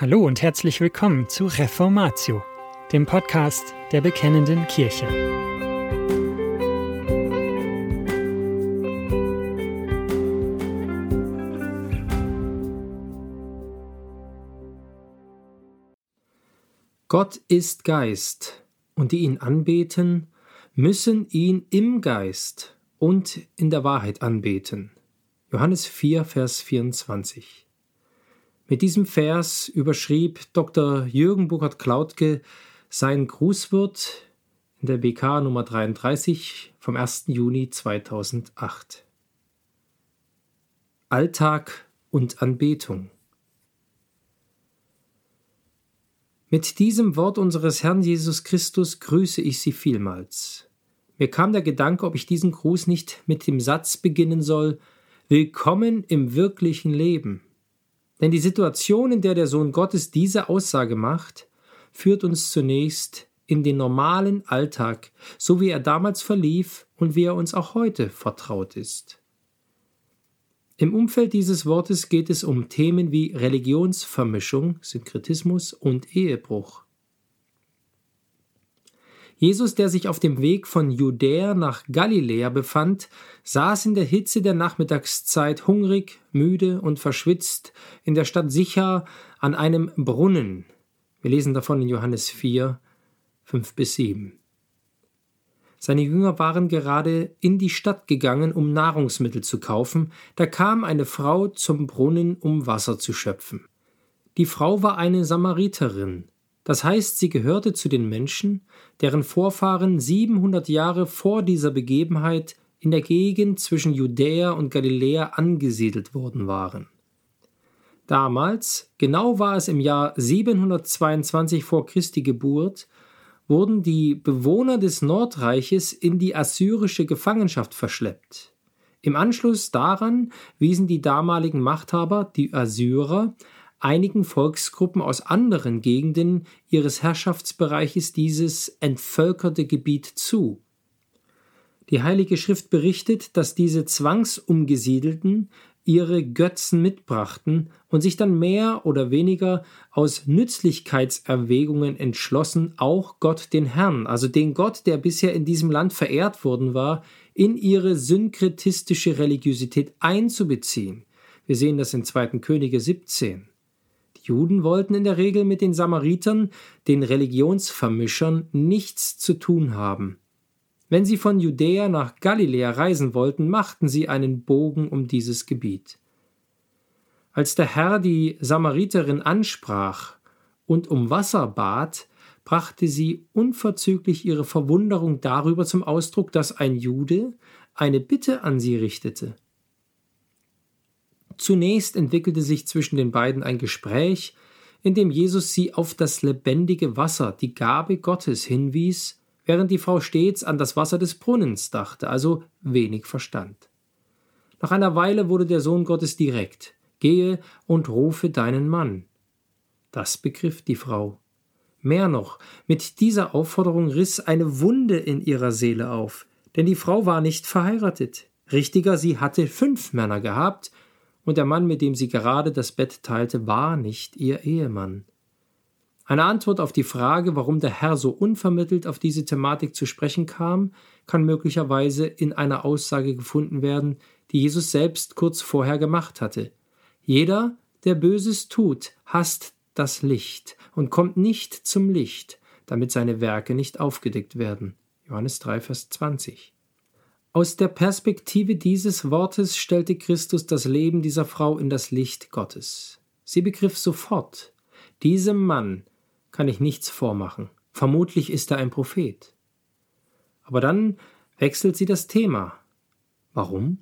Hallo und herzlich willkommen zu Reformatio, dem Podcast der Bekennenden Kirche. Gott ist Geist, und die ihn anbeten, müssen ihn im Geist und in der Wahrheit anbeten. Johannes 4, Vers 24. Mit diesem Vers überschrieb Dr. Jürgen Burkhard Klautke sein Grußwort in der BK Nummer 33 vom 1. Juni 2008. Alltag und Anbetung. Mit diesem Wort unseres Herrn Jesus Christus grüße ich Sie vielmals. Mir kam der Gedanke, ob ich diesen Gruß nicht mit dem Satz beginnen soll Willkommen im wirklichen Leben. Denn die Situation, in der der Sohn Gottes diese Aussage macht, führt uns zunächst in den normalen Alltag, so wie er damals verlief und wie er uns auch heute vertraut ist. Im Umfeld dieses Wortes geht es um Themen wie Religionsvermischung, Synkretismus und Ehebruch. Jesus, der sich auf dem Weg von Judäa nach Galiläa befand, saß in der Hitze der Nachmittagszeit hungrig, müde und verschwitzt in der Stadt Sicher an einem Brunnen. Wir lesen davon in Johannes 4, 5 bis 7. Seine Jünger waren gerade in die Stadt gegangen, um Nahrungsmittel zu kaufen, da kam eine Frau zum Brunnen, um Wasser zu schöpfen. Die Frau war eine Samariterin, das heißt, sie gehörte zu den Menschen, deren Vorfahren 700 Jahre vor dieser Begebenheit in der Gegend zwischen Judäa und Galiläa angesiedelt worden waren. Damals, genau war es im Jahr 722 vor Christi Geburt, wurden die Bewohner des Nordreiches in die assyrische Gefangenschaft verschleppt. Im Anschluss daran wiesen die damaligen Machthaber, die Assyrer, einigen Volksgruppen aus anderen Gegenden ihres Herrschaftsbereiches dieses entvölkerte Gebiet zu. Die Heilige Schrift berichtet, dass diese Zwangsumgesiedelten ihre Götzen mitbrachten und sich dann mehr oder weniger aus Nützlichkeitserwägungen entschlossen, auch Gott den Herrn, also den Gott, der bisher in diesem Land verehrt worden war, in ihre synkretistische Religiosität einzubeziehen. Wir sehen das in 2. Könige 17. Juden wollten in der Regel mit den Samaritern, den Religionsvermischern, nichts zu tun haben. Wenn sie von Judäa nach Galiläa reisen wollten, machten sie einen Bogen um dieses Gebiet. Als der Herr die Samariterin ansprach und um Wasser bat, brachte sie unverzüglich ihre Verwunderung darüber zum Ausdruck, dass ein Jude eine Bitte an sie richtete. Zunächst entwickelte sich zwischen den beiden ein Gespräch, in dem Jesus sie auf das lebendige Wasser, die Gabe Gottes, hinwies, während die Frau stets an das Wasser des Brunnens dachte, also wenig verstand. Nach einer Weile wurde der Sohn Gottes direkt Gehe und rufe deinen Mann. Das begriff die Frau. Mehr noch, mit dieser Aufforderung riss eine Wunde in ihrer Seele auf, denn die Frau war nicht verheiratet. Richtiger, sie hatte fünf Männer gehabt, und der Mann, mit dem sie gerade das Bett teilte, war nicht ihr Ehemann. Eine Antwort auf die Frage, warum der Herr so unvermittelt auf diese Thematik zu sprechen kam, kann möglicherweise in einer Aussage gefunden werden, die Jesus selbst kurz vorher gemacht hatte. Jeder, der Böses tut, hasst das Licht und kommt nicht zum Licht, damit seine Werke nicht aufgedeckt werden. Johannes 3, Vers 20. Aus der Perspektive dieses Wortes stellte Christus das Leben dieser Frau in das Licht Gottes. Sie begriff sofort, diesem Mann kann ich nichts vormachen. Vermutlich ist er ein Prophet. Aber dann wechselt sie das Thema. Warum?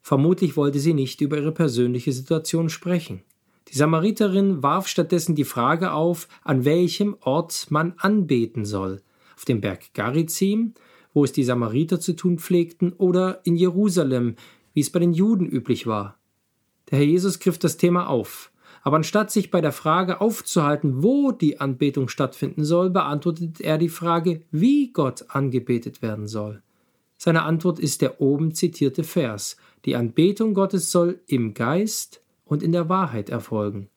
Vermutlich wollte sie nicht über ihre persönliche Situation sprechen. Die Samariterin warf stattdessen die Frage auf, an welchem Ort man anbeten soll. Auf dem Berg Garizim wo es die Samariter zu tun pflegten, oder in Jerusalem, wie es bei den Juden üblich war. Der Herr Jesus griff das Thema auf, aber anstatt sich bei der Frage aufzuhalten, wo die Anbetung stattfinden soll, beantwortet er die Frage, wie Gott angebetet werden soll. Seine Antwort ist der oben zitierte Vers. Die Anbetung Gottes soll im Geist und in der Wahrheit erfolgen.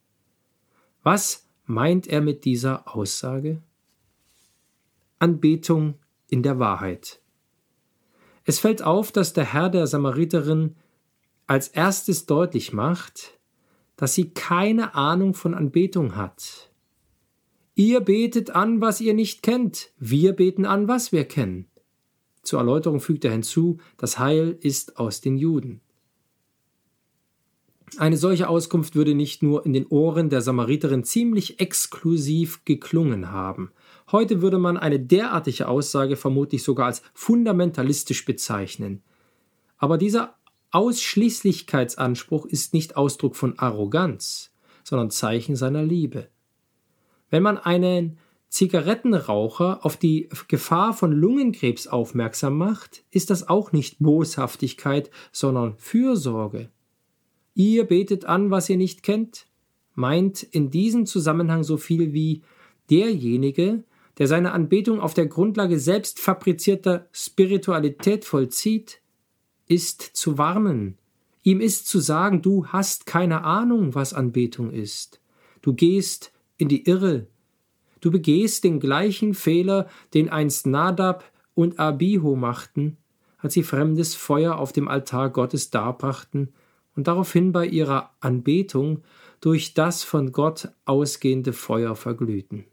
Was meint er mit dieser Aussage? Anbetung in der Wahrheit. Es fällt auf, dass der Herr der Samariterin als erstes deutlich macht, dass sie keine Ahnung von Anbetung hat. Ihr betet an, was ihr nicht kennt, wir beten an, was wir kennen. Zur Erläuterung fügt er hinzu, das Heil ist aus den Juden. Eine solche Auskunft würde nicht nur in den Ohren der Samariterin ziemlich exklusiv geklungen haben. Heute würde man eine derartige Aussage vermutlich sogar als fundamentalistisch bezeichnen. Aber dieser Ausschließlichkeitsanspruch ist nicht Ausdruck von Arroganz, sondern Zeichen seiner Liebe. Wenn man einen Zigarettenraucher auf die Gefahr von Lungenkrebs aufmerksam macht, ist das auch nicht Boshaftigkeit, sondern Fürsorge. Ihr betet an, was ihr nicht kennt, meint in diesem Zusammenhang so viel wie derjenige, der seine Anbetung auf der Grundlage selbst fabrizierter Spiritualität vollzieht, ist zu warnen. Ihm ist zu sagen, du hast keine Ahnung, was Anbetung ist. Du gehst in die Irre. Du begehst den gleichen Fehler, den einst Nadab und Abihu machten, als sie fremdes Feuer auf dem Altar Gottes darbrachten und daraufhin bei ihrer Anbetung durch das von Gott ausgehende Feuer verglühten.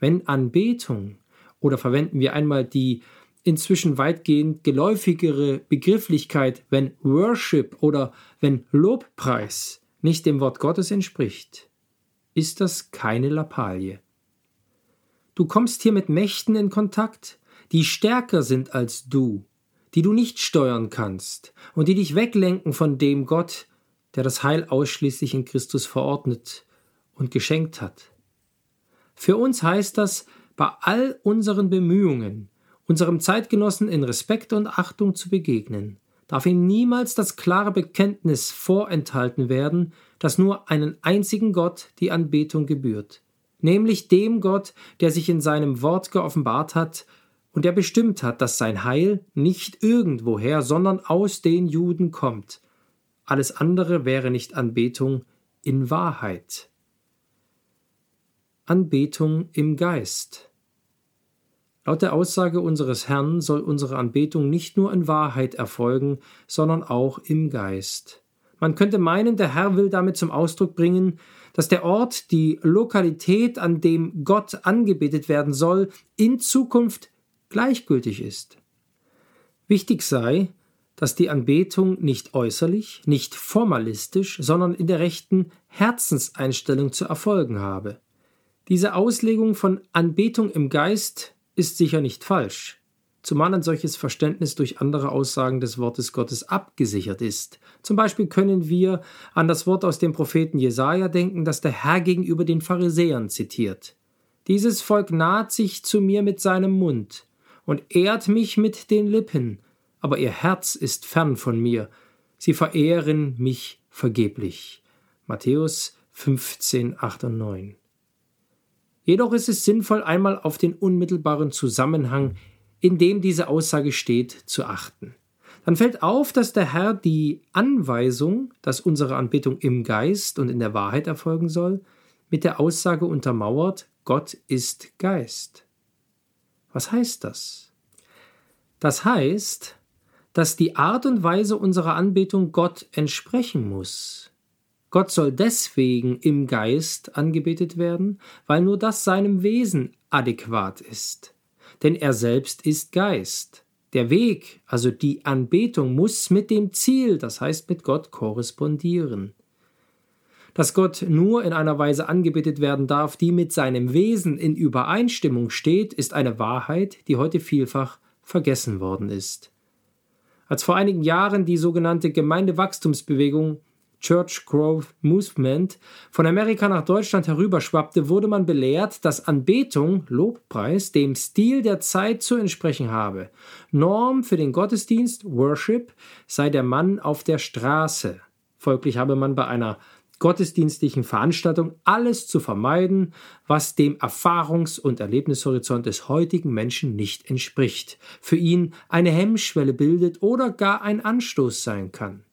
Wenn Anbetung, oder verwenden wir einmal die inzwischen weitgehend geläufigere Begrifflichkeit, wenn Worship oder wenn Lobpreis nicht dem Wort Gottes entspricht, ist das keine Lappalie. Du kommst hier mit Mächten in Kontakt, die stärker sind als du, die du nicht steuern kannst und die dich weglenken von dem Gott, der das Heil ausschließlich in Christus verordnet und geschenkt hat. Für uns heißt das, bei all unseren Bemühungen, unserem Zeitgenossen in Respekt und Achtung zu begegnen, darf ihm niemals das klare Bekenntnis vorenthalten werden, dass nur einen einzigen Gott die Anbetung gebührt, nämlich dem Gott, der sich in seinem Wort geoffenbart hat und der bestimmt hat, dass sein Heil nicht irgendwoher, sondern aus den Juden kommt. Alles andere wäre nicht Anbetung in Wahrheit. Anbetung im Geist. Laut der Aussage unseres Herrn soll unsere Anbetung nicht nur in Wahrheit erfolgen, sondern auch im Geist. Man könnte meinen, der Herr will damit zum Ausdruck bringen, dass der Ort, die Lokalität, an dem Gott angebetet werden soll, in Zukunft gleichgültig ist. Wichtig sei, dass die Anbetung nicht äußerlich, nicht formalistisch, sondern in der rechten Herzenseinstellung zu erfolgen habe. Diese Auslegung von Anbetung im Geist ist sicher nicht falsch, zumal ein solches Verständnis durch andere Aussagen des Wortes Gottes abgesichert ist. Zum Beispiel können wir an das Wort aus dem Propheten Jesaja denken, das der Herr gegenüber den Pharisäern zitiert. Dieses Volk naht sich zu mir mit seinem Mund und ehrt mich mit den Lippen, aber ihr Herz ist fern von mir. Sie verehren mich vergeblich. Matthäus 15, 8 und 9. Jedoch ist es sinnvoll, einmal auf den unmittelbaren Zusammenhang, in dem diese Aussage steht, zu achten. Dann fällt auf, dass der Herr die Anweisung, dass unsere Anbetung im Geist und in der Wahrheit erfolgen soll, mit der Aussage untermauert, Gott ist Geist. Was heißt das? Das heißt, dass die Art und Weise unserer Anbetung Gott entsprechen muss. Gott soll deswegen im Geist angebetet werden, weil nur das seinem Wesen adäquat ist. Denn er selbst ist Geist. Der Weg, also die Anbetung, muss mit dem Ziel, das heißt mit Gott, korrespondieren. Dass Gott nur in einer Weise angebetet werden darf, die mit seinem Wesen in Übereinstimmung steht, ist eine Wahrheit, die heute vielfach vergessen worden ist. Als vor einigen Jahren die sogenannte Gemeindewachstumsbewegung Church Growth Movement von Amerika nach Deutschland herüberschwappte, wurde man belehrt, dass Anbetung, Lobpreis, dem Stil der Zeit zu entsprechen habe. Norm für den Gottesdienst, Worship, sei der Mann auf der Straße. Folglich habe man bei einer gottesdienstlichen Veranstaltung alles zu vermeiden, was dem Erfahrungs- und Erlebnishorizont des heutigen Menschen nicht entspricht, für ihn eine Hemmschwelle bildet oder gar ein Anstoß sein kann.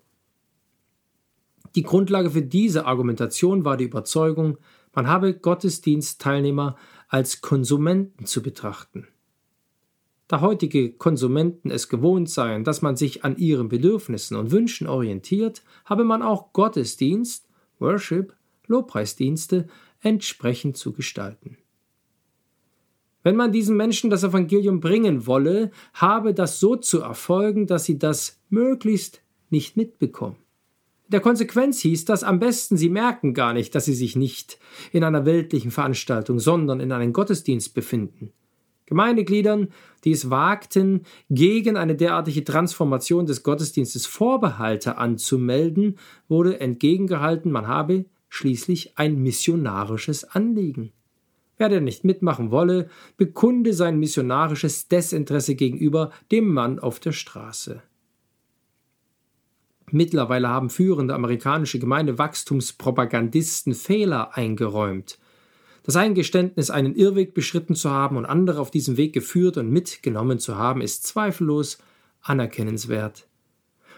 Die Grundlage für diese Argumentation war die Überzeugung, Man habe Gottesdienstteilnehmer als Konsumenten zu betrachten. Da heutige Konsumenten es gewohnt seien, dass man sich an ihren Bedürfnissen und Wünschen orientiert, habe man auch Gottesdienst, Worship, Lobpreisdienste entsprechend zu gestalten. Wenn man diesen Menschen das Evangelium bringen wolle, habe das so zu erfolgen, dass sie das möglichst nicht mitbekommen. Der Konsequenz hieß das am besten, sie merken gar nicht, dass sie sich nicht in einer weltlichen Veranstaltung, sondern in einem Gottesdienst befinden. Gemeindegliedern, die es wagten, gegen eine derartige Transformation des Gottesdienstes Vorbehalte anzumelden, wurde entgegengehalten, man habe schließlich ein missionarisches Anliegen. Wer denn nicht mitmachen wolle, bekunde sein missionarisches Desinteresse gegenüber dem Mann auf der Straße. Mittlerweile haben führende amerikanische Gemeindewachstumspropagandisten Fehler eingeräumt. Das Eingeständnis, einen Irrweg beschritten zu haben und andere auf diesem Weg geführt und mitgenommen zu haben, ist zweifellos anerkennenswert.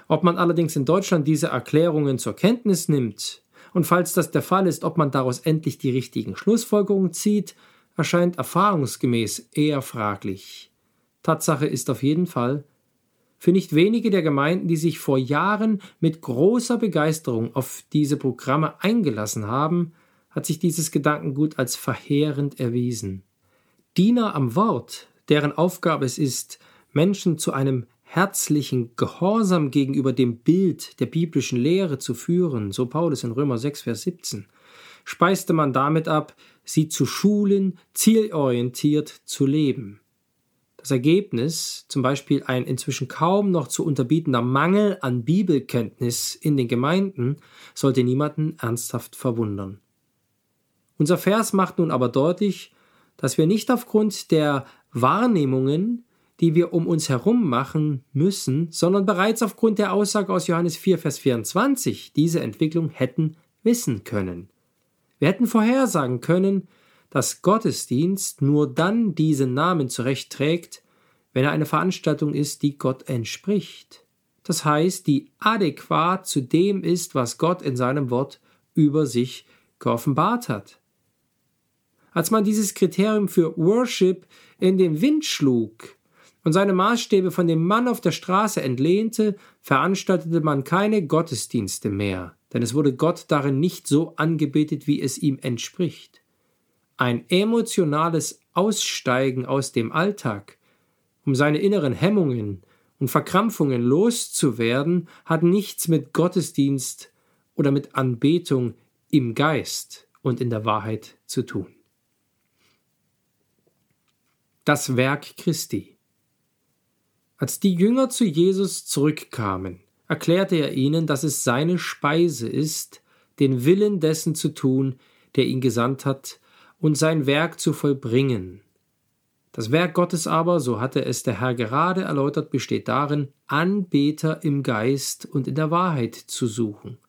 Ob man allerdings in Deutschland diese Erklärungen zur Kenntnis nimmt und falls das der Fall ist, ob man daraus endlich die richtigen Schlussfolgerungen zieht, erscheint erfahrungsgemäß eher fraglich. Tatsache ist auf jeden Fall, für nicht wenige der Gemeinden, die sich vor Jahren mit großer Begeisterung auf diese Programme eingelassen haben, hat sich dieses Gedankengut als verheerend erwiesen. Diener am Wort, deren Aufgabe es ist, Menschen zu einem herzlichen Gehorsam gegenüber dem Bild der biblischen Lehre zu führen, so Paulus in Römer 6, Vers 17, speiste man damit ab, sie zu schulen, zielorientiert zu leben. Das Ergebnis, zum Beispiel ein inzwischen kaum noch zu unterbietender Mangel an Bibelkenntnis in den Gemeinden, sollte niemanden ernsthaft verwundern. Unser Vers macht nun aber deutlich, dass wir nicht aufgrund der Wahrnehmungen, die wir um uns herum machen müssen, sondern bereits aufgrund der Aussage aus Johannes 4, Vers 24 diese Entwicklung hätten wissen können. Wir hätten vorhersagen können, dass Gottesdienst nur dann diesen Namen zurechtträgt, wenn er eine Veranstaltung ist, die Gott entspricht. Das heißt, die adäquat zu dem ist, was Gott in seinem Wort über sich geoffenbart hat. Als man dieses Kriterium für Worship in den Wind schlug und seine Maßstäbe von dem Mann auf der Straße entlehnte, veranstaltete man keine Gottesdienste mehr, denn es wurde Gott darin nicht so angebetet, wie es ihm entspricht. Ein emotionales Aussteigen aus dem Alltag, um seine inneren Hemmungen und Verkrampfungen loszuwerden, hat nichts mit Gottesdienst oder mit Anbetung im Geist und in der Wahrheit zu tun das Werk Christi. Als die Jünger zu Jesus zurückkamen, erklärte er ihnen, dass es seine Speise ist, den Willen dessen zu tun, der ihn gesandt hat, und sein Werk zu vollbringen. Das Werk Gottes aber, so hatte es der Herr gerade erläutert, besteht darin, Anbeter im Geist und in der Wahrheit zu suchen.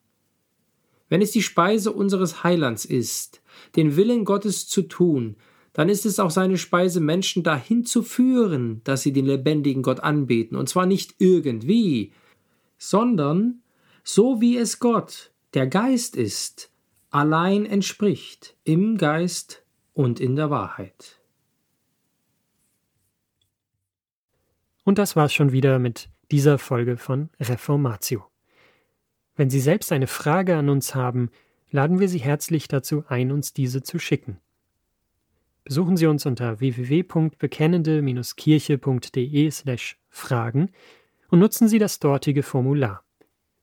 Wenn es die Speise unseres Heilands ist, den Willen Gottes zu tun, dann ist es auch seine Speise, Menschen dahin zu führen, dass sie den lebendigen Gott anbeten, und zwar nicht irgendwie, sondern so wie es Gott, der Geist ist, allein entspricht, im Geist und in der Wahrheit. Und das war's schon wieder mit dieser Folge von Reformatio. Wenn Sie selbst eine Frage an uns haben, laden wir Sie herzlich dazu ein, uns diese zu schicken. Besuchen Sie uns unter www.bekennende-kirche.de/fragen und nutzen Sie das dortige Formular.